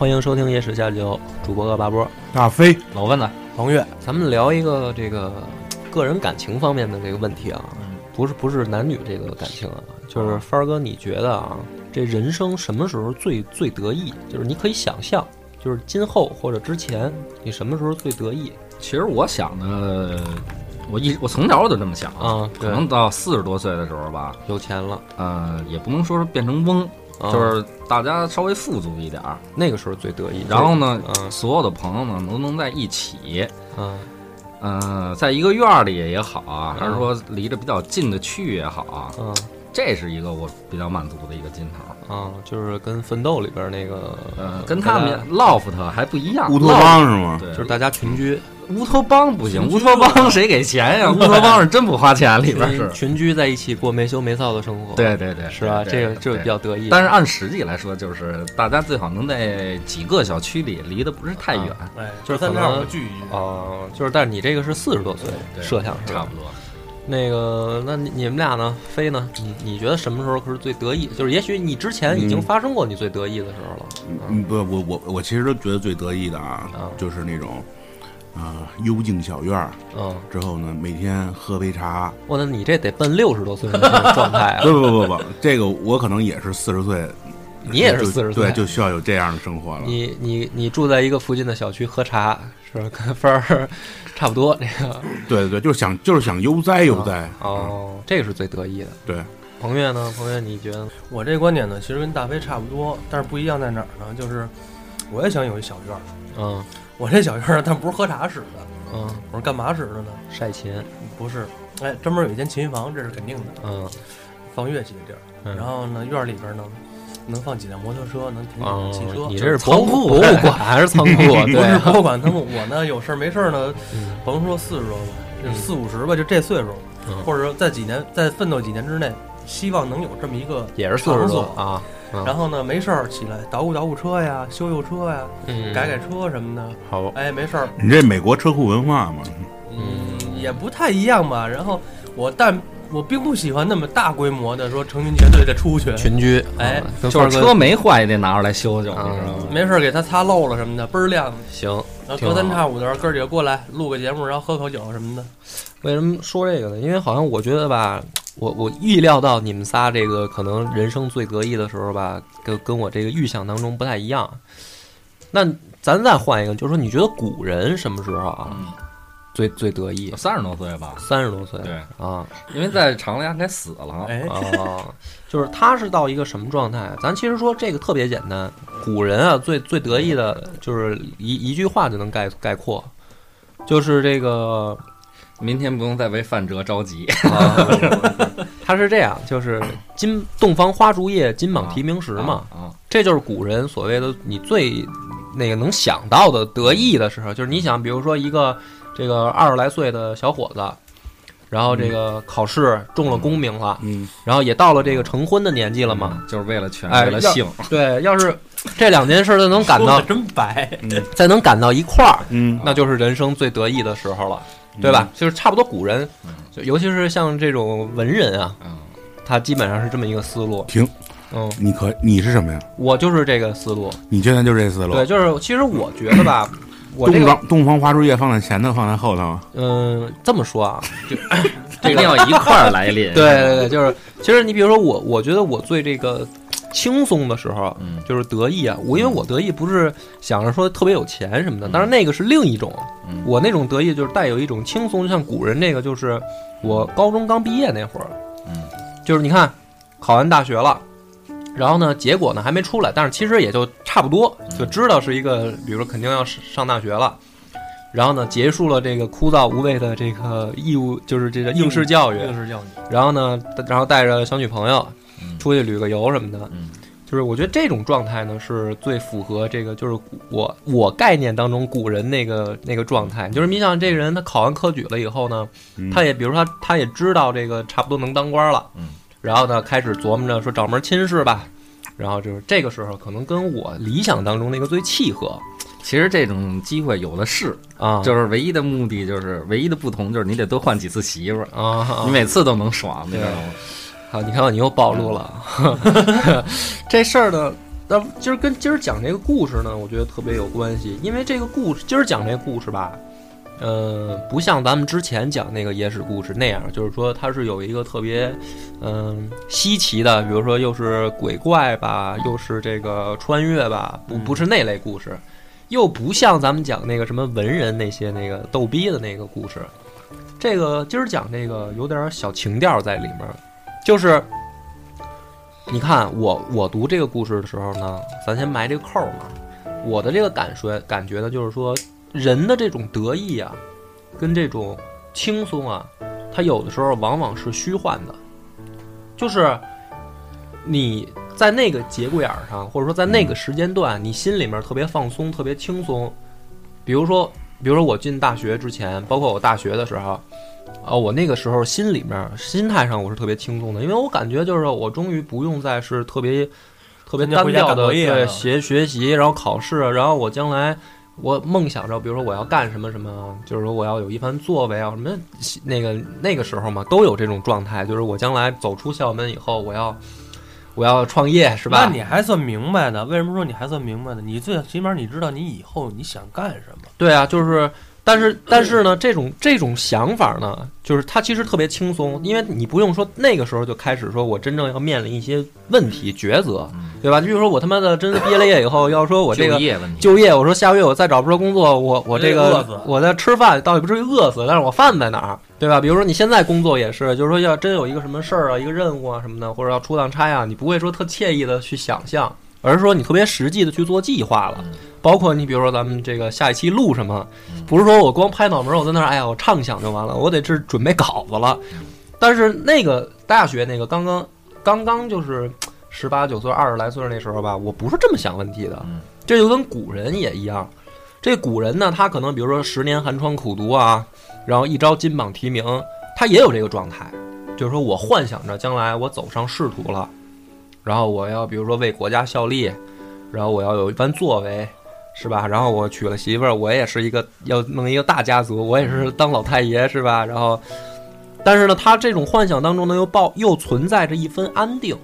欢迎收听《野史下酒》，主播恶八波，大飞，老问了，黄月，咱们聊一个这个个人感情方面的这个问题啊，不是不是男女这个感情啊，就是帆儿哥，你觉得啊，这人生什么时候最最得意？就是你可以想象，就是今后或者之前，你什么时候最得意？其实我想的，我一我从小我就这么想，啊？对，可能到四十多岁的时候吧，有钱了，呃，也不能说是变成翁，啊就是大家稍微富足一点儿，那个时候最得意。然后呢，嗯所有的朋友们都能在一起，嗯嗯、在一个院儿里也好啊，嗯还是说离着比较近的区域也好啊，嗯这是一个我比较满足的一个劲头。啊，就是跟《奋斗》里边那个，呃，跟他们 loft 还不一样，乌托邦是吗？对，就是大家群居，乌托邦不行，乌托邦谁给钱呀？乌托邦是真不花钱，里边是。群居在一起过没羞没臊的生活，对对对，是吧？这个这个比较得意。但是按实际来说，就是大家最好能在几个小区里离得不是太远，哎，就是三可能聚一聚。哦，就是，但是你这个是四十多岁对设想差不多。那个，那你你们俩呢？飞呢？你你觉得什么时候可是最得意？就是也许你之前已经嗯发生过你最得意的时候了。嗯，不，我我我其实都觉得最得意的啊，啊就是那种，啊、幽静小院儿嗯，之后呢，每天喝杯茶。我那你这得奔六十多岁的那种状态啊！不不不不，这个我可能也是四十岁，你也是四十岁，对，就需要有这样的生活了。你你你住在一个附近的小区喝茶，是吧？跟 分儿差不多。这个对对对，就是想就是想悠哉悠哉。哦，这个是最得意的。对，彭越呢？彭越，你觉得？我这观点呢，其实跟大飞差不多，但是不一样在哪儿呢？就是我也想有一小院儿，嗯我这小院儿，但不是喝茶使的，嗯，我是干嘛使的呢？晒琴，不是，哎，专门有一间琴房，这是肯定的，嗯放乐器的地儿。嗯然后呢，院儿里边呢，能放几辆摩托车，能停几哦辆汽车。你这是仓博物博物馆 还是仓库？不对博物馆仓库。我呢，有事儿没事儿呢，嗯甭说四十多吧，就嗯四五十吧，就这岁数，嗯或者说在几年，在奋斗几年之内，希望能有这么一个也是四十多场所啊。嗯然后呢，没事儿起来捣鼓捣鼓车呀，修修车呀，嗯改改车什么的。好，哎，没事儿，你这美国车库文化嘛，嗯，也不太一样吧。然后我，但我并不喜欢那么大规模的说成群结队的出去，群居，哎啊，跟就是范儿哥车没坏也得拿出来修修，啊你知道吗？没事儿给他擦漏了什么的，倍儿亮。行。然后挺隔三差五的哥儿几个过来录个节目，然后喝口酒什么的。为什么说这个呢？因为好像我觉得吧，我我预料到你们仨这个可能人生最得意的时候吧，跟跟我这个预想当中不太一样。那咱再换一个，就是说，你觉得古人什么时候啊、嗯，最最得意？三十多岁吧，三十多岁对，啊因为在长安该死了。哎，啊，就是他是到一个什么状态？咱其实说这个特别简单，古人啊最最得意的就是一一句话就能概概括，就是这个明天不用再为范哲着急。啊，他是这样，就是金洞房花烛夜，金榜题名时嘛，啊，这就是古人所谓的你最那个能想到的得意的时候，就是你想，比如说一个这个二十来岁的小伙子。然后这个考试中了功名了，嗯，然后也到了这个成婚的年纪了嘛。就是为了权，为了性。对，要是这两件事都能赶到，真白。再能赶到一块儿，嗯，那就是人生最得意的时候了，对吧？就是差不多古人嗯，就尤其是像这种文人啊，嗯，他基本上是这么一个思路。停，嗯，你可你是什么呀？我就是这个思路。你现在就这思路？对，就是其实我觉得吧，我这个东方东方花烛夜放在前头，放在后头。嗯，这么说啊，就 这个要一块儿来临。对对对，就是其实你比如说我，我觉得我最这个轻松的时候，嗯就是得意啊。我因为我得意不是想着说特别有钱什么的，但是那个是另一种。嗯我那种得意就是带有一种轻松，就像古人那个，就是我高中刚毕业那会儿，嗯就是你看考完大学了。然后呢，结果呢还没出来，但是其实也就差不多，就知道是一个，比如说肯定要上上大学了。然后呢，结束了这个枯燥无味的这个义务，就是这个应试教育。应试教育，然后呢，然后带着小女朋友嗯出去旅个游什么的，嗯。就是我觉得这种状态呢是最符合这个，就是古我我概念当中古人那个那个状态。就是你想这个人他考完科举了以后呢，嗯他也比如说他他也知道这个差不多能当官了，嗯，然后呢开始琢磨着说找门亲事吧，然后就是这个时候可能跟我理想当中那个最契合。其实这种机会有的是，啊，就是唯一的目的就是唯一的不同就是你得多换几次媳妇儿，啊，你每次都能爽，你知道吗？好，你看你又暴露了，这事儿呢，那今儿跟今儿讲这个故事呢，我觉得特别有关系，因为这个故事今儿讲这故事吧，呃，不像咱们之前讲那个野史故事那样，就是说它是有一个特别嗯、稀奇的，比如说又是鬼怪吧，又是这个穿越吧，不不是那类故事，又不像咱们讲那个什么文人那些那个逗逼的那个故事。这个今儿讲这个有点小情调在里面，就是你看我我读这个故事的时候呢，咱先埋这个扣儿嘛。我的这个感觉感觉呢，就是说人的这种得意啊，跟这种轻松啊，它有的时候往往是虚幻的，就是你在那个节骨眼儿上，或者说在那个时间段，你心里面特别放松，特别轻松。比如说，比如说我进大学之前，包括我大学的时候，啊，我那个时候心里面心态上我是特别轻松的，因为我感觉就是我终于不用再是特别特别单调的对学学习，然后考试，然后我将来我梦想着，比如说我要干什么什么，就是说我要有一番作为啊什么，那个那个时候嘛都有这种状态，就是我将来走出校门以后，我要我要创业是吧？那你还算明白的？为什么说你还算明白呢？你最起码你知道你以后你想干什么。对啊，就是，但是但是呢，这种这种想法呢，就是它其实特别轻松，因为你不用说那个时候就开始说我真正要面临一些问题抉择，嗯对吧？就比如说我他妈的真的毕业了业以后，要说我这个就业问题，就业，我说下个月我再找不着工作，我我这个我在吃饭，倒也不至于饿死，但是我饭在哪儿，对吧？比如说你现在工作也是，就是说要真有一个什么事儿啊，一个任务啊什么的，或者要出趟差啊，你不会说特惬意的去想象，而是说你特别实际的去做计划了。嗯包括你比如说咱们这个下一期录什么嗯，不是说我光拍脑门儿，我在那儿哎呀我畅想就完了，我得是准备稿子了。但是那个大学那个刚刚刚刚就是十八九岁、二十来岁那时候吧，我不是这么想问题的。嗯这就跟古人也一样，这古人呢，他可能比如说十年寒窗苦读啊，然后一朝金榜题名，他也有这个状态，就是说我幻想着将来我走上仕途了，然后我要比如说为国家效力，然后我要有一番作为。是吧？然后我娶了媳妇儿，我也是一个要弄一个大家族，我也是当老太爷，是吧？然后，但是呢，他这种幻想当中呢，又抱又存在着一分安定，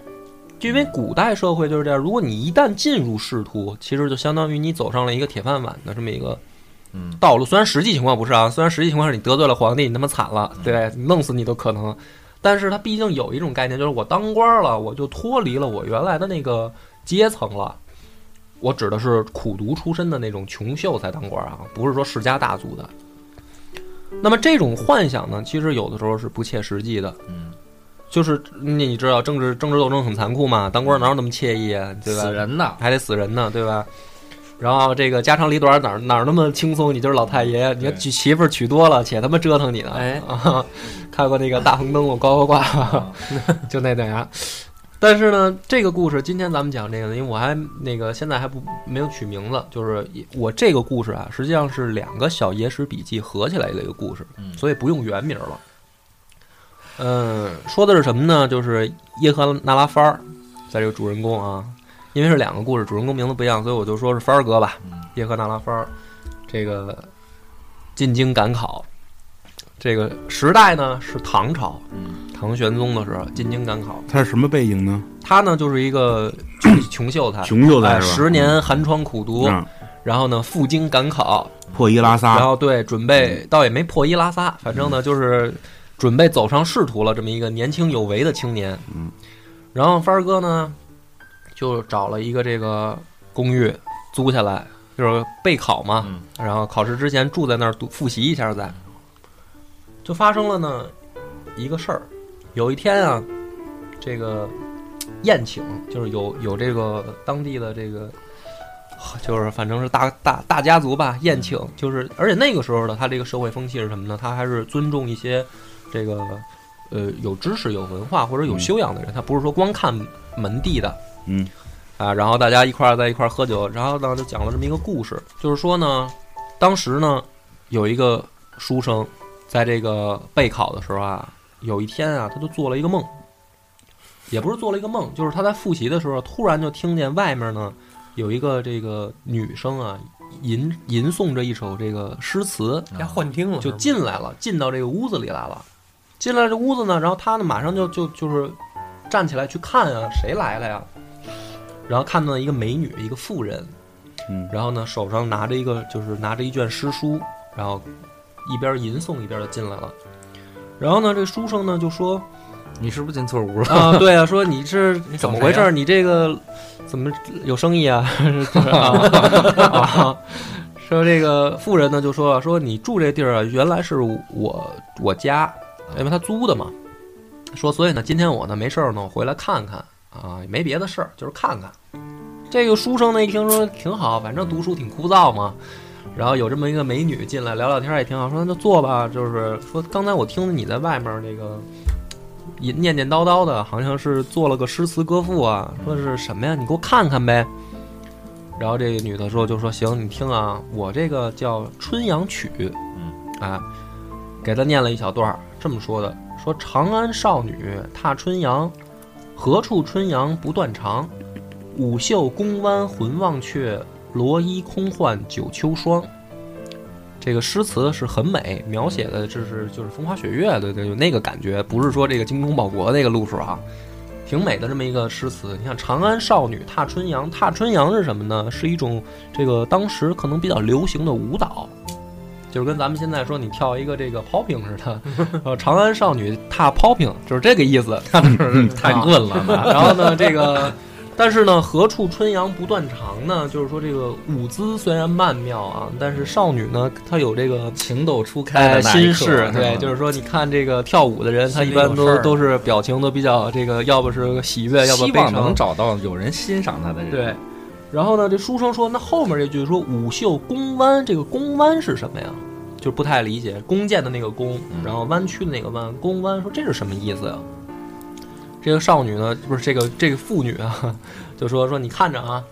就因为古代社会就是这样，如果你一旦进入仕途，其实就相当于你走上了一个铁饭碗的这么一个嗯道路。虽然实际情况不是啊，虽然实际情况是你得罪了皇帝，你他妈惨了，对，弄死你都可能。但是他毕竟有一种概念，就是我当官了，我就脱离了我原来的那个阶层了。我指的是苦读出身的那种穷秀才当官啊，不是说世家大族的。那么这种幻想呢，其实有的时候是不切实际的。嗯，就是你你知道政治政治斗争很残酷嘛，当官哪有那么惬意啊，对吧？死人呢，还得死人呢，对吧？然后这个家长里短哪儿哪儿那么轻松？你就是老太爷，你娶媳妇儿娶多了，且他妈折腾你呢。哎啊，看过那个大红灯笼高高挂，就那点样。但是呢，这个故事今天咱们讲这个，因为我还那个现在还不没有取名字，就是我这个故事啊，实际上是两个小野史笔记合起来的一个故事，嗯所以不用原名了。嗯，说的是什么呢？就是耶和那拉番儿，在这个主人公啊，因为是两个故事，主人公名字不一样，所以我就说是番儿哥吧。嗯叶赫那拉番儿，这个进京赶考，这个时代呢是唐朝，嗯唐玄宗的时候进京赶考。他是什么背景呢？他呢就是一个穷 穷秀才，穷秀才哎，是吧？十年寒窗苦读，嗯，然后呢赴京赶考，破衣拉然撒，后对准备倒也没破衣拉撒，反正呢就是准备走上仕途了，这么一个年轻有为的青年。嗯，然后帆儿哥呢，就找了一个这个公寓租下来，就是备考嘛，嗯然后考试之前住在那儿读复习一下再。就发生了呢一个事儿，有一天啊，这个宴请就是有有这个当地的这个。就是反正是大大大家族吧，宴请就是，而且那个时候的他这个社会风气是什么呢？他还是尊重一些这个呃有知识、有文化或者有修养的人，他不是说光看门第的嗯啊。然后大家一块儿在一块儿喝酒，然后呢就讲了这么一个故事，就是说呢，当时呢有一个书生在这个备考的时候啊，有一天啊，他就做了一个梦，也不是做了一个梦，就是他在复习的时候，突然就听见外面呢有一个这个女生啊吟吟诵着一首这个诗词，人家幻听了，就进来了，进到这个屋子里来了。进来这屋子呢，然后他呢马上就就就是站起来去看啊，谁来了呀？然后看到一个美女，一个妇人，嗯然后呢手上拿着一个就是拿着一卷诗书，然后一边吟诵一边就进来了。然后呢，这书生呢就说你是不是进错屋了？啊，对啊，说你是 怎么回事儿？你这个怎么有生意啊 说这个妇人呢就说说你住这地儿啊，原来是我我家，因为他租的嘛。说所以呢，今天我呢没事儿呢，我回来看看啊，也没别的事儿，就是看看。这个书生呢一听说挺好，反正读书挺枯燥嘛。然后有这么一个美女进来聊聊天也挺好，说那就坐吧。就是说刚才我听你在外面那个念念叨叨的，好像是做了个诗词歌赋啊，说是什么呀？你给我看看呗。然后这个女的说，就说行，你听啊，我这个叫《春阳曲》，嗯，啊，给她念了一小段，这么说的：说长安少女踏春阳，何处春阳不断肠？舞袖宫湾魂忘却，罗衣空换九秋霜。这个诗词是很美，描写的这是就是风花雪月的，对，有那个感觉，不是说这个精忠报国那个路数啊，挺美的这么一个诗词。你看“长安少女踏春阳”，踏春阳是什么呢？是一种这个当时可能比较流行的舞蹈，就是跟咱们现在说你跳一个这个 popping 似的，呃，长安少女踏 popping 就是这个意思。太困了呢。然后呢，这个，但是呢，何处春阳不断肠呢？就是说这个舞姿虽然曼妙啊，但是少女呢，她有这个情窦初开哎的心事，对，就是说，你看这个跳舞的人，他一般都都是表情都比较这个，要不是喜悦，要不希。望能找到有人欣赏他的人。对，然后呢，这书生说，那后面这句说舞袖弓弯，这个弓弯是什么呀？就不太理解，弓箭的那个弓，嗯然后弯曲的那个弯，弓弯，说这是什么意思呀？这个少女呢，不是这个这个妇女啊，就说说你看着啊，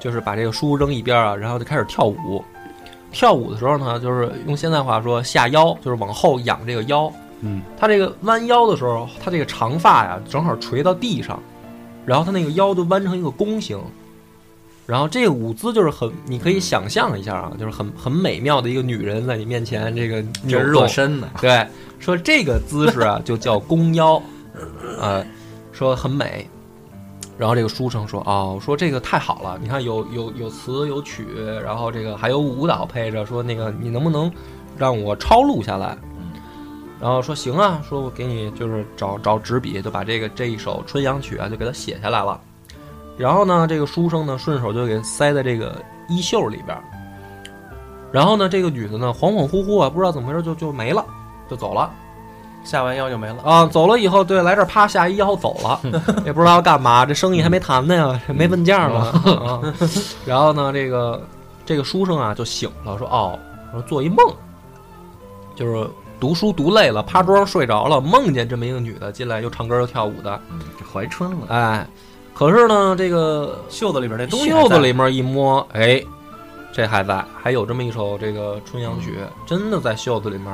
就是把这个书扔一边啊，然后就开始跳舞。跳舞的时候呢，就是用现在话说下腰，就是往后仰这个腰。嗯，她这个弯腰的时候，她这个长发呀正好垂到地上，然后她那个腰就弯成一个弓形，然后这个舞姿就是很，你可以想象一下啊，就是很很美妙的一个女人在你面前这个扭真动热身呢。对，说这个姿势啊就叫弓腰，呃，说很美。然后这个书生说：“哦，说这个太好了，你看有有有词有曲，然后这个还有舞蹈配着，说那个你能不能让我抄录下来？”嗯然后说行啊，说我给你就是找找纸笔，就把这个这一首《春阳曲》啊就给它写下来了。然后呢，这个书生呢顺手就给塞在这个衣袖里边。然后呢，这个女的呢恍恍惚惚啊，不知道怎么回事就就没了，就走了。下完腰就没了。啊，走了以后，对，来这儿啪下一腰走了，也不知道要干嘛，这生意还没谈呢呀，没问价呢啊。然后呢，这个这个书生啊就醒了，说哦，说做一梦，就是读书读累了，趴桌上睡着了，梦见这么一个女的进来，又唱歌又跳舞的，嗯，怀春了。哎，可是呢，这个袖子里边那东西袖子里面一摸，哎，这还在，还有这么一首这个《春阳曲》，真的在袖子里面。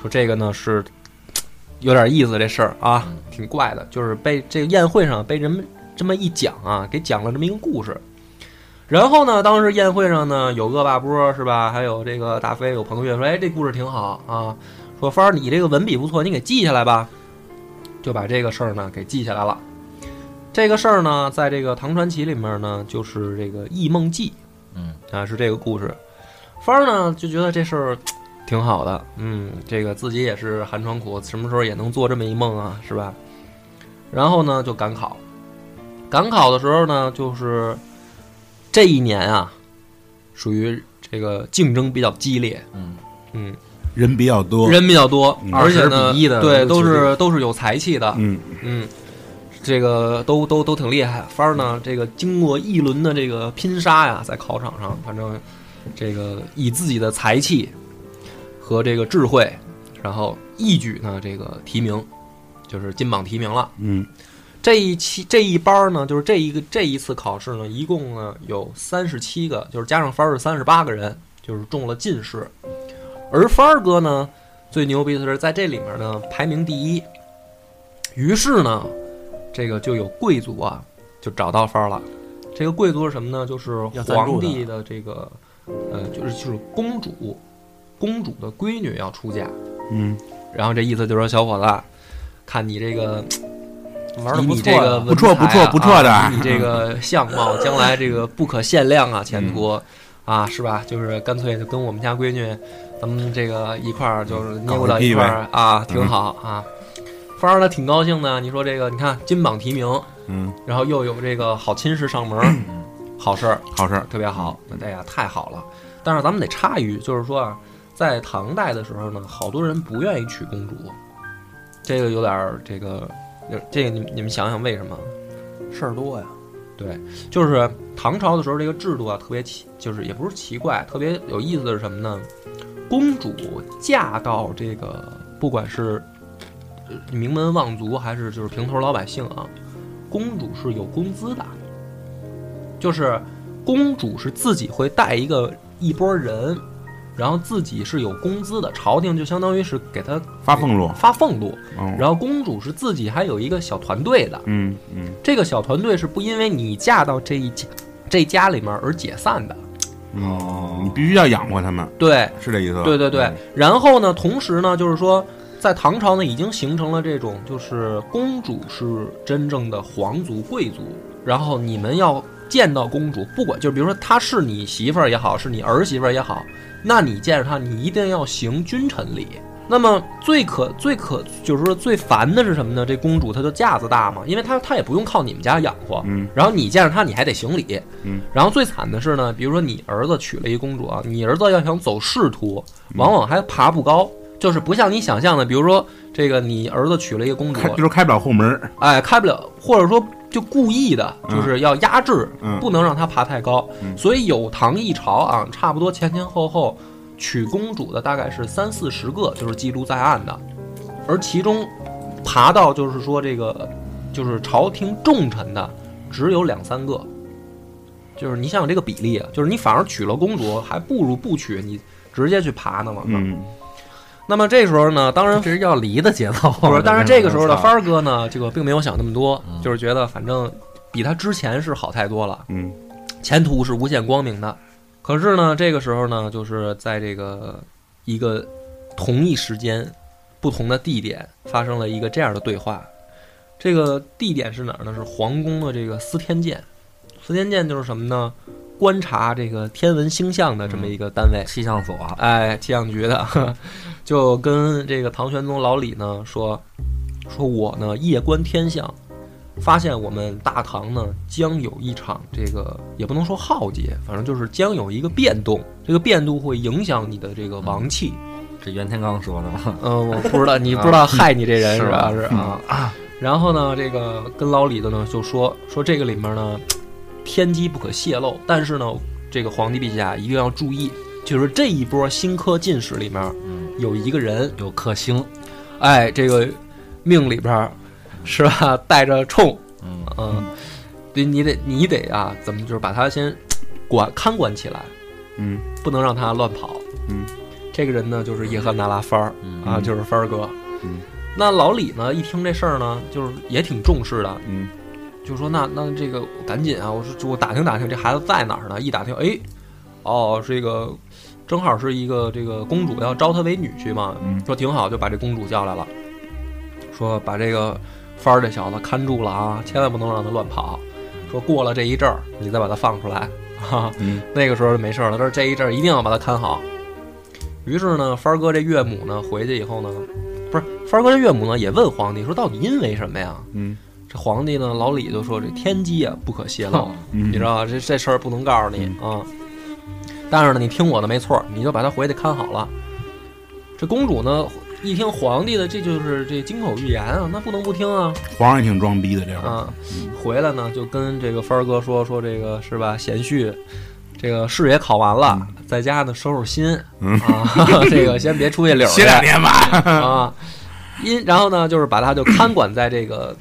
说这个呢是 有点意思，这事儿啊，嗯挺怪的，就是被这个宴会上被人们这么一讲啊，给讲了这么一个故事。然后呢，当时宴会上呢，有恶霸波是吧？还有这个大飞，有彭越说：“哎，这故事挺好啊。”说芳儿，你这个文笔不错，你给记下来吧。就把这个事儿呢给记下来了。这个事儿呢，在这个唐传奇里面呢，就是这个《异梦记嗯》啊，是这个故事。芳儿呢就觉得这事儿挺好的，嗯，这个自己也是寒窗苦，什么时候也能做这么一梦啊，是吧？然后呢就赶考，赶考的时候呢，就是这一年啊，属于这个竞争比较激烈，嗯。嗯，人比较多，人比较多，嗯。而且呢，20比1的对，都是都是有才气的，嗯。嗯，这个都都都挺厉害。帆儿呢，这个经过一轮的这个拼杀呀，在考场上，反正这个以自己的才气和这个智慧，然后一举呢这个提名，就是金榜题名了。嗯这一期这一班儿呢，就是这一个这一次考试呢，一共呢有三十七个，就是加上番儿是三十八个人，就是中了进士。而番儿哥呢，最牛逼的是在这里面呢排名第一。于是呢，这个就有贵族啊，就找到法儿了。这个贵族是什么呢？就是皇帝的这个，呃，就是就是公主，公主的闺女要出嫁。嗯，然后这意思就是说，小伙子，看你这个 玩的不错你这个不错不错不错的啊你这个相貌，将来这个不可限量啊，前途啊，是吧？就是干脆就跟我们家闺女，咱们这个一块儿就是捏不到一块儿啊，挺好啊。反而呢挺高兴的，你说这个，你看金榜题名，嗯，然后又有这个好亲事上门儿，好事儿，好事儿，特别好，哎呀，太好了。但是咱们得插一句，就是说啊，在唐代的时候呢，好多人不愿意娶公主，这个有点儿这个，有这个你你们想想为什么？事儿多呀。对，就是唐朝的时候，这个制度啊特别奇，就是也不是奇怪，特别有意思的是什么呢？公主嫁到这个，不管是呃名门望族还是就是平头老百姓啊，公主是有工资的，就是公主是自己会带一个一波人，然后自己是有工资的，朝廷就相当于是给她发俸禄，发俸禄，哦，然后公主是自己还有一个小团队的，嗯嗯这个小团队是不因为你嫁到这一家这家里面而解散的。哦，你必须要养活他们，对，是这意思吧？对对对。然后呢，同时呢，就是说，在唐朝呢，已经形成了这种，就是公主是真正的皇族贵族，然后你们要见到公主，不管就比如说她是你媳妇儿也好，是你儿媳妇儿也好，那你见着她，你一定要行君臣礼。那么最可最可就是说最烦的是什么呢？这公主她就架子大嘛，因为她她也不用靠你们家养活，嗯然后你见着她你还得行礼，嗯，然后最惨的是呢，比如说你儿子娶了一公主啊，你儿子要想走仕途，往往还爬不高，就是不像你想象的，比如说这个你儿子娶了一个公主开，就是开不了后门儿，哎，开不了，或者说就故意的，就是要压制，嗯不能让他爬太高。嗯所以有唐一朝啊，差不多前前后后娶公主的大概是三四十个，就是记录在案的，而其中爬到就是说这个就是朝廷重臣的只有两三个。就是你想想这个比例啊，就是你反而娶了公主，还不如不娶，你直接去爬呢嘛。嗯那么这时候呢，当然这是要离的节奏。不是，但是这个时候的操帆儿哥呢，这个并没有想那么多，嗯就是觉得反正比他之前是好太多了，嗯前途是无限光明的。可是呢，这个时候呢，就是在这个一个同一时间、不同的地点发生了一个这样的对话。这个地点是哪儿呢？是皇宫的这个司天监。司天监就是什么呢？观察这个天文星象的这么一个单位。气象所，哎，气象局的，就跟这个唐玄宗老李呢说，说我呢夜观天象，发现我们大唐呢将有一场这个也不能说浩劫，反正就是将有一个变动，这个变动会影响你的这个王气。这袁天罡说的吗？嗯，我不知道，你不知道害你这人 是？吧是啊。然后呢，这个跟老李的呢就说说这个里面呢天机不可泄露，但是呢，这个皇帝陛下一定要注意，就是这一波新科进士里面嗯，有一个人，有克星，哎，这个命里边儿是吧带着冲，嗯嗯，对你得你得啊，怎么就是把他先管看管起来，嗯不能让他乱跑。嗯，这个人呢就是叶赫那拉番儿嗯啊，就是番儿哥。嗯那老李呢一听这事儿呢，就是也挺重视的，嗯就说那那这个赶紧啊，我说我打听打听这孩子在哪儿呢？一打听，哎，哦，这个正好是一个这个公主要招他为女婿嘛，嗯说挺好，就把这公主叫来了，说把这个帆儿这小子看住了啊，千万不能让他乱跑。说过了这一阵儿，你再把他放出来，哈、嗯那个时候就没事了。但是这一阵儿一定要把他看好。于是呢，帆儿哥这岳母呢回去以后呢，不是帆儿哥这岳母呢也问皇帝说到底因为什么呀？嗯这皇帝呢，老李就说这天机啊不可泄露，嗯你知道吧？这这事儿不能告诉你啊。但是呢，你听我的没错，你就把他回去看好了。这公主呢，一听皇帝的，这就是这金口玉言啊，那不能不听啊皇上也挺装逼的这会儿，啊！回来呢，就跟这个帆儿哥说说这个是吧？贤婿，这个试也考完了，在家呢收收心嗯啊，这个先别出去溜儿 歇两天吧。啊。因然后呢，就是把他就看管在这个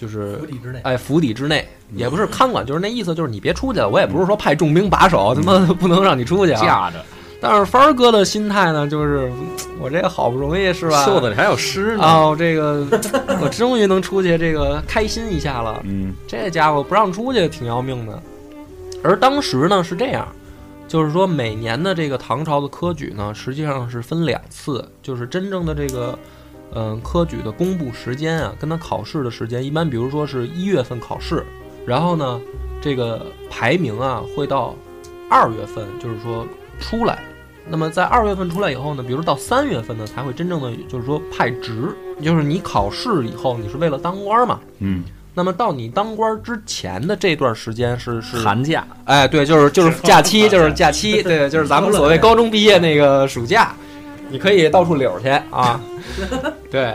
就是府邸之内，哎，府邸之内，也不是看管，就是那意思，就是你别出去了。我也不是说派重兵把守，他妈 不能让你出去啊。架着，但是帆儿哥的心态呢，就是我这个好不容易是吧？袖子里还有诗呢。哦，这个我终于能出去，这个开心一下了。嗯这家伙不让出去，挺要命的。而当时呢是这样，就是说每年的这个唐朝的科举呢，实际上是分两次，就是真正的这个。嗯，科举的公布时间啊，跟他考试的时间一般，比如说是一月份考试，然后呢，这个排名啊会到二月份，就是说出来。那么在二月份出来以后呢，比如到三月份呢，才会真正的就是说派职，就是你考试以后，你是为了当官嘛。嗯，那么到你当官之前的这段时间是是寒假，哎，对，就是就是假期，就是假期，对，就是咱们所谓高中毕业那个暑假，你可以到处溜去啊。对。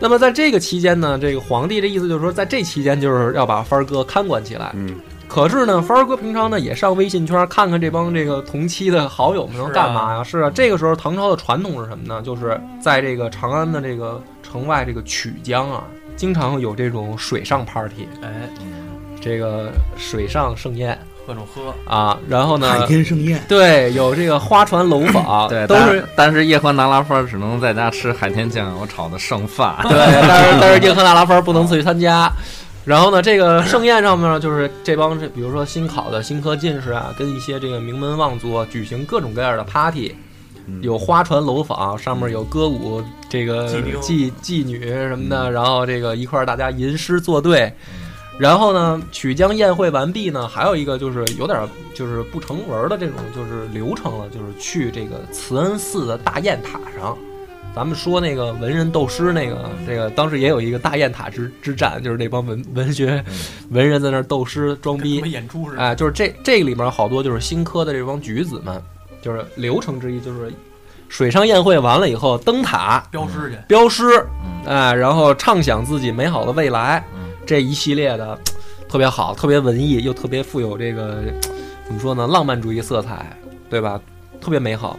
那么在这个期间呢，这个皇帝的意思就是说，在这期间就是要把帆儿哥看管起来。嗯，可是呢，帆儿哥平常呢也上微信圈看看这帮这个同期的好友们能干嘛呀？是啊，这个时候唐朝的传统是什么呢？就是在这个长安的这个城外这个曲江啊，经常有这种水上 party，哎，这个水上盛宴各种喝，啊。然后呢，海天盛宴，对，有这个花船楼坊，对，都是但是叶赫那拉番只能在家吃海天酱 油炒的剩饭。对，但是 但是叶赫那拉芬不能自己参加。然后呢，这个盛宴上面呢，就是这帮这，比如说新考的新科进士啊，跟一些这个名门望族啊举行各种各样的 party，有花船楼坊，上面有歌舞，这个妓妓妓女什么的，然后这个一块儿大家吟诗作对。然后呢，曲江宴会完毕呢，还有一个就是有点儿就是不成文的这种就是流程了，就是去这个慈恩寺的大雁塔上。咱们说那个文人斗诗那个，这个当时也有一个大雁塔之之战，就是那帮文文学文人在那儿斗诗装逼跟他们，演出似的。哎，就是这这里面好多就是新科的这帮举子们，就是流程之一，就是水上宴会完了以后登塔标诗去，标诗，嗯哎，然后畅想自己美好的未来，嗯这一系列的 特别好，特别文艺，又特别富有这个 怎么说呢，浪漫主义色彩，对吧？特别美好。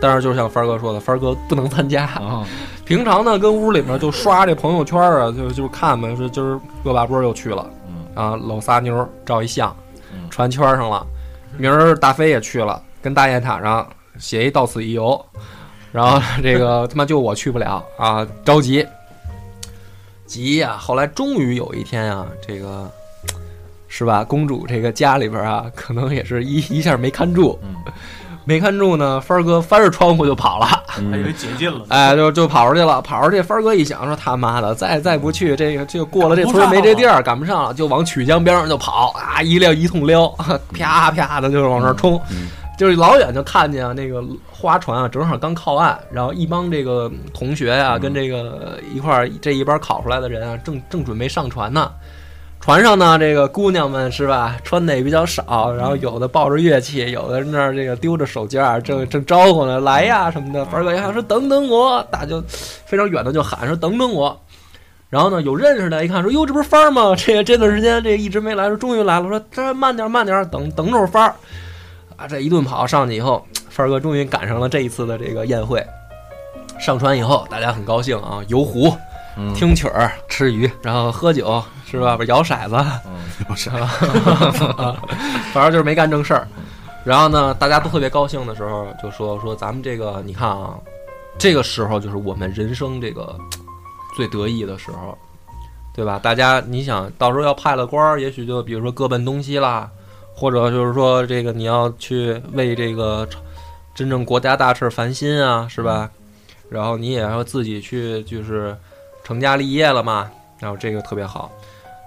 但是就是像帆儿哥说的，帆儿哥不能参加。啊，平常呢，跟屋里面就刷这朋友圈啊，就就是看嘛，说今儿恶霸波又去了，嗯啊，搂仨妞儿照一相嗯，传圈上了。明儿大飞也去了，跟大雁塔上写一到此一游，然后这个 他妈就我去不了啊，着急，急呀、后来终于有一天啊，这个是吧，公主这个家里边啊，可能也是一一下没看住，嗯。没看住呢，帆儿哥翻着窗户就跑了。还以为解禁了。哎，就就跑出去了，跑出去，帆儿哥一想说他妈的，再再不去，这个这个过了这村没这地儿，赶不上了，就往曲江边上就跑啊，一溜一通撩，啪啪的就是往那儿冲，嗯就是老远就看见啊那个花船啊，正好刚靠岸，然后一帮这个同学呀、跟这个一块儿这一班考出来的人啊，正正准备上船呢。船上呢，这个姑娘们是吧，穿的也比较少，然后有的抱着乐器，有的那儿这个丢着手绢儿，正正招呼呢，来呀什么的。凡儿哥一看说等等我，大就非常远的就喊说等等我。然后呢，有认识的，一看说哟，这不是帆儿吗？这个这段时间这一直没来，说终于来了，说这慢点慢点，等等会儿帆儿。啊，这一顿跑上去以后，范儿哥终于赶上了这一次的这个宴会。上船以后，大家很高兴啊，游湖、嗯，听曲儿，吃鱼，然后喝酒，是吧？不是摇骰子，嗯不是啊，反正就是没干正事儿。然后呢，大家都特别高兴的时候，就说说咱们这个，你看啊，这个时候就是我们人生这个 最得意的时候，对吧？大家你想到时候要派了官儿，也许就比如说各奔东西啦，或者就是说这个你要去为这个真正国家大事烦心啊，是吧？然后你也要自己去就是成家立业了嘛，然后这个特别好。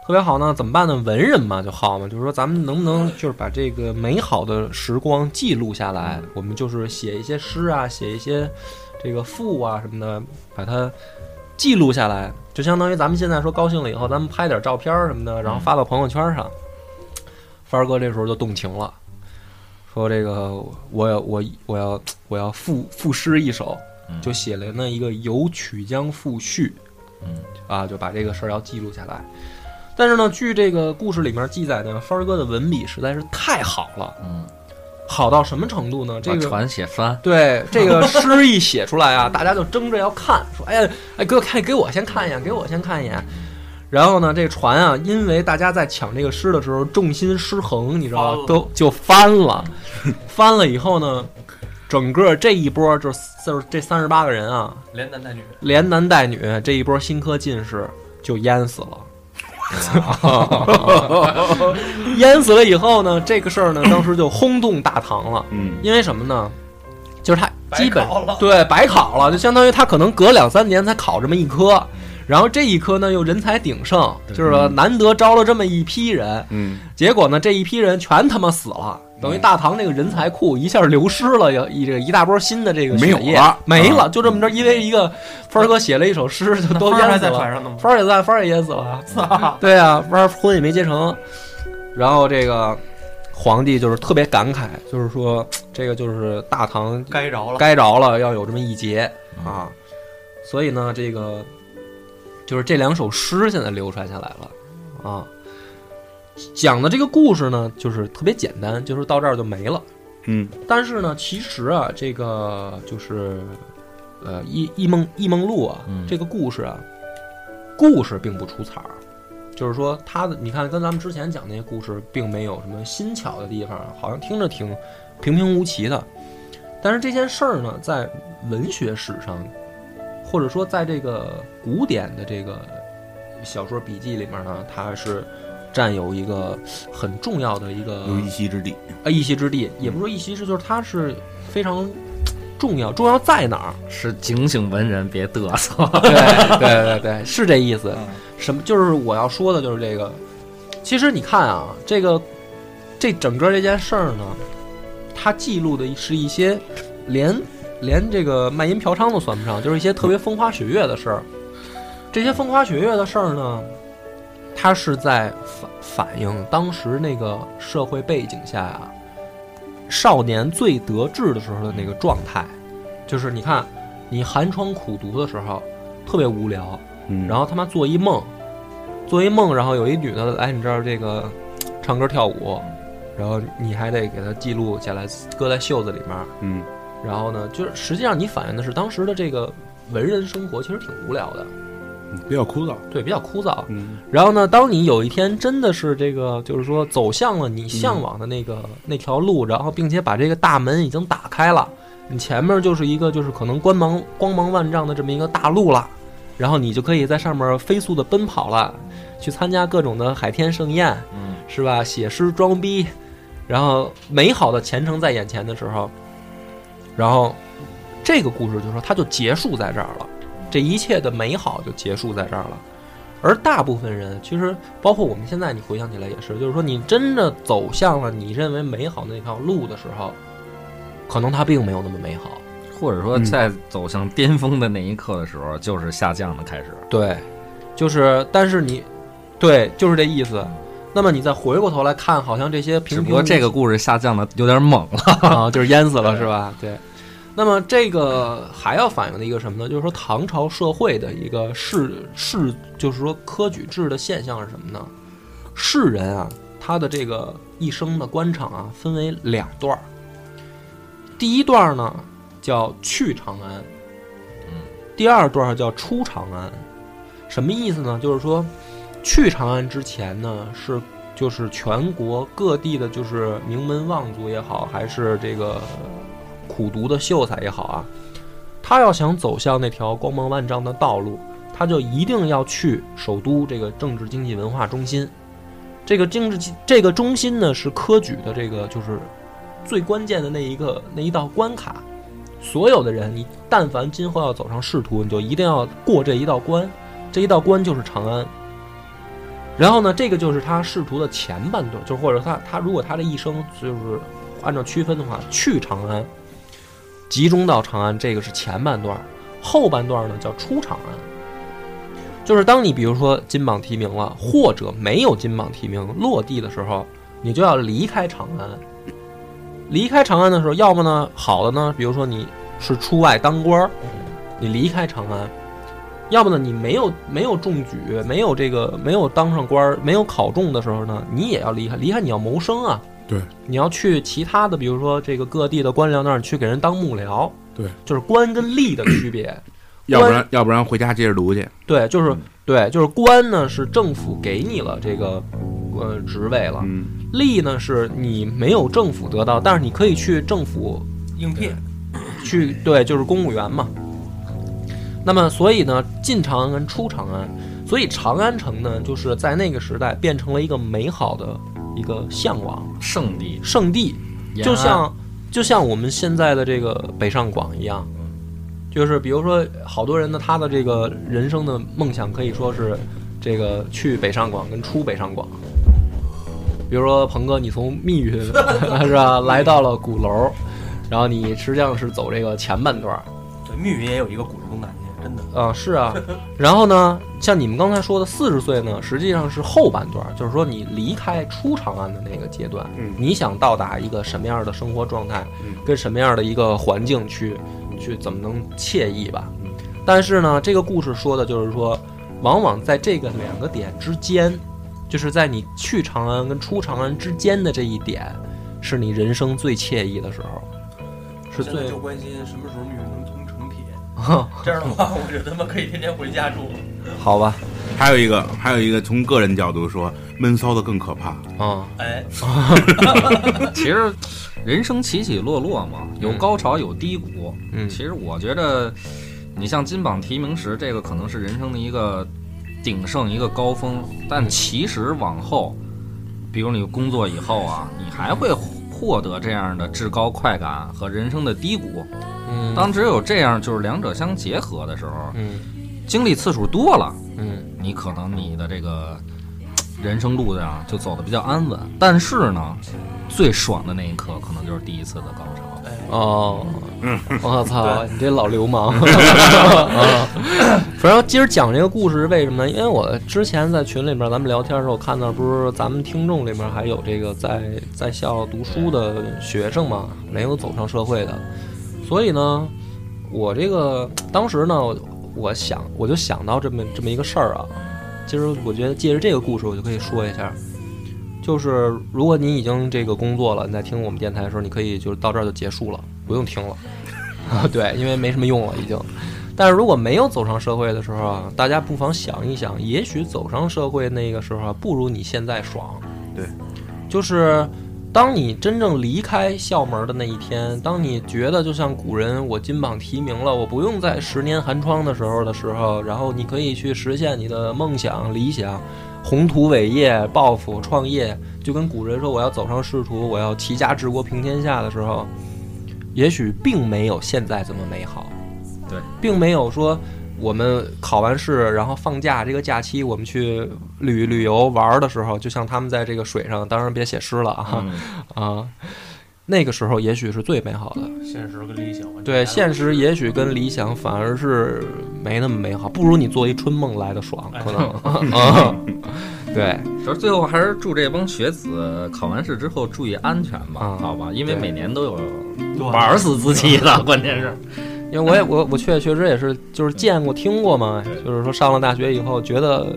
特别好呢，怎么办呢？文人嘛就好嘛，就是说咱们能不能就是把这个美好的时光记录下来？我们就是写一些诗啊，写一些这个赋啊什么的，把它记录下来，就相当于咱们现在说高兴了以后，咱们拍点照片儿什么的，然后发到朋友圈上。帆儿哥这时候就动情了，说这个我要我我要我要赋赋诗一首，就写了那一个《游曲江赋序》，嗯啊，就把这个事儿要记录下来。但是呢，据这个故事里面记载呢，帆儿哥的文笔实在是太好了，嗯，好到什么程度呢？这个船写翻，对这个诗一写出来啊，大家就争着要看，说哎呀，哎哥看，给我先看一眼，给我先看一眼。然后呢，这船啊，因为大家在抢这个诗的时候重心失衡，你知道吗？都就翻了，翻了以后呢，整个这一波就是就是这三十八个人啊，连男带女，连男带女这一波新科进士就淹死了。淹死了以后呢，这个事儿呢，当时就轰动大唐了。嗯，因为什么呢？就是他基本白对白考了，就相当于他可能隔两三年才考这么一科，然后这一科呢又人才鼎盛，就是说难得招了这么一批人，嗯，结果呢这一批人全他妈死了，等于大唐那个人才库一下流失了，要一这个一大波新的这个没有了没了，就这么着，因为一个帆儿哥写了一首诗，就都淹死了。在船上呢吗？帆儿也在，帆儿也淹死了。操！对啊，帆儿婚也没结成，然后这个皇帝就是特别感慨，就是说这个就是大唐该着了，该着了，要有这么一劫啊。所以呢，这个就是这两首诗现在流传下来了啊。讲的这个故事呢，就是特别简单，就是到这儿就没了。嗯，但是呢，其实啊，这个就是呃《异异梦异梦录》啊，嗯这个故事啊，故事并不出彩儿，就是说它的，你看跟咱们之前讲那些故事，并没有什么新巧的地方，好像听着挺平平无奇的。但是这件事儿呢，在文学史上，或者说在这个古典的这个小说笔记里面呢，它是占有一个很重要的一个有一席之地。啊，一席之地，也不是说一席之，就是它是非常重要。重要在哪儿？是警醒文人别嘚瑟。对对对对，是这意思。什么？就是我要说的，就是这个。其实你看啊，这个这整个这件事儿呢，它记录的是一些连连这个卖淫嫖娼都算不上，就是一些特别风花雪月的事儿。这些风花雪月的事儿呢，它是在反反映当时那个社会背景下啊，少年最得志的时候的那个状态。就是你看，你寒窗苦读的时候，特别无聊，嗯，然后他妈做一梦，做一梦，然后有一女的来你这儿这个唱歌跳舞，然后你还得给她记录下来，搁在袖子里面。嗯，然后呢，就是实际上你反映的是当时的这个文人生活，其实挺无聊的，比较枯燥。对，比较枯燥。嗯然后呢，当你有一天真的是这个，就是说走向了你向往的那个、那条路，然后并且把这个大门已经打开了，你前面就是一个就是可能光芒光芒万丈的这么一个大路了，然后你就可以在上面飞速的奔跑了，去参加各种的海天盛宴，嗯是吧？写诗装逼，然后美好的前程在眼前的时候，然后这个故事就说它就结束在这儿了，这一切的美好就结束在这儿了。而大部分人，其实包括我们现在，你回想起来也是，就是说你真的走向了你认为美好的那条路的时候，可能它并没有那么美好。或者说嗯在走向巅峰的那一刻的时候，就是下降的开始。对，就是，但是你，对，就是这意思。那么你再回过头来看，好像这些只不过这个故事下降的有点猛了。啊，就是淹死了是吧？对。那么这个还要反映的一个什么呢？就是说唐朝社会的一个士士，就是说科举制的现象是什么呢？士人啊，他的这个一生的官场啊，分为两段儿。第一段儿呢叫去长安，嗯，第二段儿叫出长安。什么意思呢？就是说去长安之前呢是就是全国各地的，就是名门望族也好，还是这个苦读的秀才也好啊，他要想走向那条光芒万丈的道路，他就一定要去首都这个政治经济文化中心。这个政治这个中心呢，是科举的这个就是最关键的那一个那一道关卡。所有的人，你但凡今后要走上仕途，你就一定要过这一道关，这一道关就是长安。然后呢，这个就是他仕途的前半段，就或者他他如果他这一生就是按照区分的话，去长安，集中到长安，这个是前半段，后半段呢叫出长安。就是当你比如说金榜题名了，或者没有金榜题名落地的时候，你就要离开长安。离开长安的时候，要么呢好的呢，比如说你是出外当官，你离开长安；要不呢你没有没有中举，没有这个没有当上官儿，没有考中的时候呢，你也要离开。离开你要谋生啊，对，你要去其他的，比如说这个各地的官僚那儿去给人当幕僚，对，就是官跟吏的区别。要不然要不然回家接着读去。对，就是嗯对，就是官呢是政府给你了这个呃职位了，嗯，吏呢是你没有政府得到，但是你可以去政府应聘，去对，就是公务员嘛。那么所以呢，进长安跟出长安，所以长安城呢，就是在那个时代变成了一个美好的一个向往。圣地，圣地，就像就像我们现在的这个北上广一样，就是比如说好多人呢他的这个人生的梦想可以说是这个去北上广跟出北上广。比如说鹏哥，你从密云 是吧来到了鼓楼，然后你实际上是走这个前半段。儿对，密云也有一个鼓楼东大街，真的。啊，是啊。然后呢，像你们刚才说的四十岁呢，实际上是后半段，就是说你离开出长安的那个阶段，嗯你想到达一个什么样的生活状态，嗯跟什么样的一个环境去去怎么能惬意吧嗯？但是呢，这个故事说的就是说，往往在这个两个点之间，就是在你去长安跟出长安之间的这一点，是你人生最惬意的时候，是最就关心什么时候密云能通城铁，这样的话，我就他妈可以天天回家住。好吧？还有一个还有一个从个人角度说，闷骚的更可怕。嗯、哎，其实人生起起落落嘛，有嗯高潮有低谷。嗯其实我觉得，你像金榜题名时，这个可能是人生的一个鼎盛，一个高峰。但其实往后，比如你工作以后啊，你还会获得这样的至高快感和人生的低谷。嗯，当只有这样，就是两者相结合的时候，嗯经历次数多了，嗯你可能你的这个人生路上就走的比较安稳。但是呢，最爽的那一刻，可能就是第一次的高潮。哦，我操，你这老流氓！啊反正今儿讲这个故事是为什么呢？因为我之前在群里面咱们聊天的时候，看到不是咱们听众里面还有这个在在校读书的学生嘛，没有走上社会的，所以呢，我这个当时呢，我想我就想到这么这么一个事儿啊。今儿我觉得借着这个故事，我就可以说一下，就是如果你已经这个工作了，你在听我们电台的时候，你可以就是到这儿就结束了，不用听了。对，因为没什么用了已经。但是如果没有走上社会的时候啊，大家不妨想一想，也许走上社会那个时候啊，不如你现在爽。对，就是当你真正离开校门的那一天，当你觉得就像古人我金榜题名了，我不用在十年寒窗的时候的时候，然后你可以去实现你的梦想、理想、宏图伟业、抱负、创业，就跟古人说我要走上仕途，我要齐家治国平天下的时候，也许并没有现在这么美好。对，并没有说我们考完试，然后放假这个假期我们去旅旅游玩儿的时候，就像他们在这个水上，当然别写诗了啊、嗯，啊，那个时候也许是最美好的。现实跟理想对，现实也许跟理想反而是没那么美好，不如你做一春梦来的爽，可能 啊。对，就是最后还是祝这帮学子考完试之后注意安全吧，嗯好吧？因为每年都有对玩死自己的，关键是。因为我也我我确确实也是就是见过听过嘛，就是说上了大学以后觉得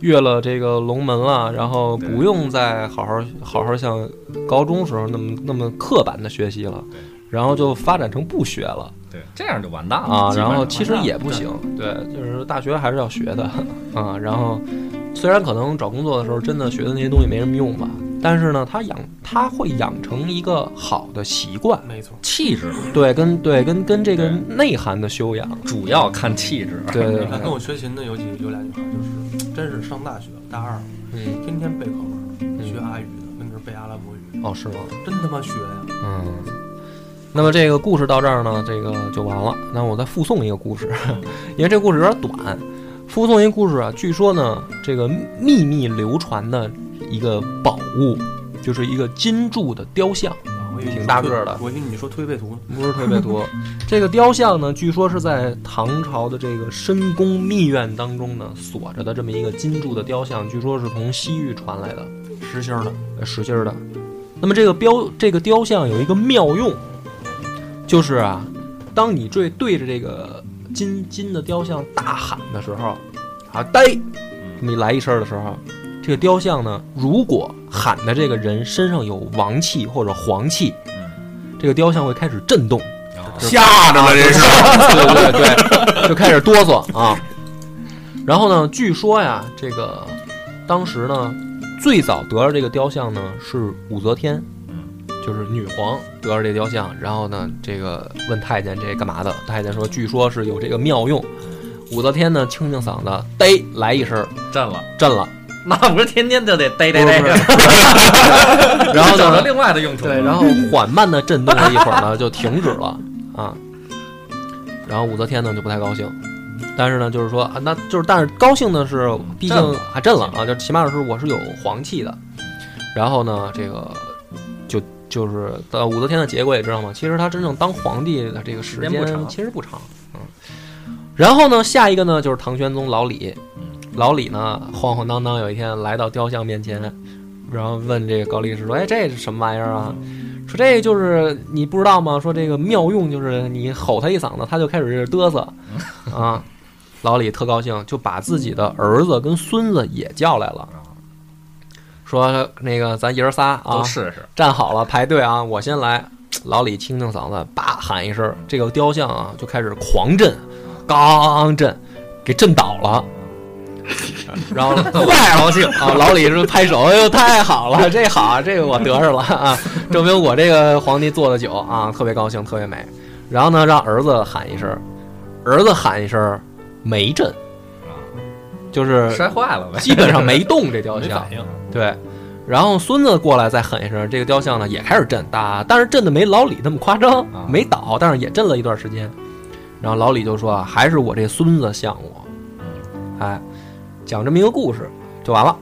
越了这个龙门了，然后不用再好好好好像高中时候那么那么刻板的学习了，然后就发展成不学了对，这样就完蛋了啊，然后其实也不行，对，就是大学还是要学的啊，然后虽然可能找工作的时候真的学的那些东西没什么用吧，但是呢，他养他会养成一个好的习惯，没错，气质对，跟对跟跟这个内涵的修养，主要看气质。对对你看跟，我学琴的有几有俩女孩，就是真是上大学大二，嗯，天天背课文，学阿语的，跟那儿背阿拉伯语，哦，是吗？真他妈学呀！嗯，那么这个故事到这儿呢，这个就完了。那我再附送一个故事，因为这故事有点短。附送一个故事啊，据说呢，这个秘密流传的一个宝物，就是一个金铸的雕像，挺大个儿的我以为你说推背图呢。不是推背图。这个雕像呢，据说是在唐朝的这个深宫密院当中呢锁着的这么一个金铸的雕像，据说是从西域传来的，实心儿的，呃实心儿的。那么这个雕这个雕像有一个妙用，就是啊，当你对对着这个金金的雕像大喊的时候，啊呆，这么一来一声的时候，这个雕像呢，如果喊的这个人身上有王气或者黄气，这个雕像会开始震动。吓着了，这是。对对对，就开始哆嗦啊。然后呢，据说呀，这个当时呢，最早得着这个雕像呢是武则天，就是女皇得着这雕像，然后呢，这个问太监这干嘛的？太监说，据说是有这个妙用。武则天呢，清清嗓子，嘚来一声，震了，震了。那不是天天就得逮逮不是逮，然后呢，找着另外的用处。对，然后缓慢的震动了一会儿呢，就停止了啊。然后武则天呢就不太高兴，但是呢，就是说啊，那就是，但是高兴的是，毕竟还震了啊，就起码是我是有皇气的。然后呢，这个就就是呃，武则天的结果也知道吗？其实她真正当皇帝的这个时间时间不长其实不长，嗯。然后呢，下一个呢就是唐玄宗老李，老李呢晃晃荡荡有一天来到雕像面前，然后问这个高力士说：“哎，这是什么玩意儿啊？”说这就是你不知道吗？说这个妙用就是你吼他一嗓子，他就开始嘚瑟啊。老李特高兴，就把自己的儿子跟孙子也叫来了，说那个咱爷儿仨啊都，试试。站好了排队啊，我先来。老李清清嗓子，叭喊一声，这个雕像啊就开始狂震，刚震，给震倒了。然后 坏高兴啊！老李是拍手，哎呦，太好了，这好，这个我得着了啊，证明我这个皇帝做的酒啊，特别高兴，特别美。然后呢，让儿子喊一声，儿子喊一声，没震，就是摔坏了呗，基本上没动这雕像对。然后孙子过来再喊一声，这个雕像呢也开始震，打，但是震的没老李那么夸张，啊没倒，但是也震了一段时间。然后老李就说啊，还是我这孙子像我，哎，讲这么一个故事就完了。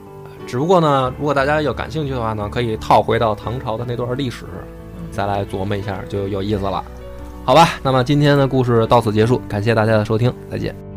只不过呢，如果大家要感兴趣的话呢，可以套回到唐朝的那段历史，再来琢磨一下，就有意思了。好吧，那么今天的故事到此结束，感谢大家的收听，再见。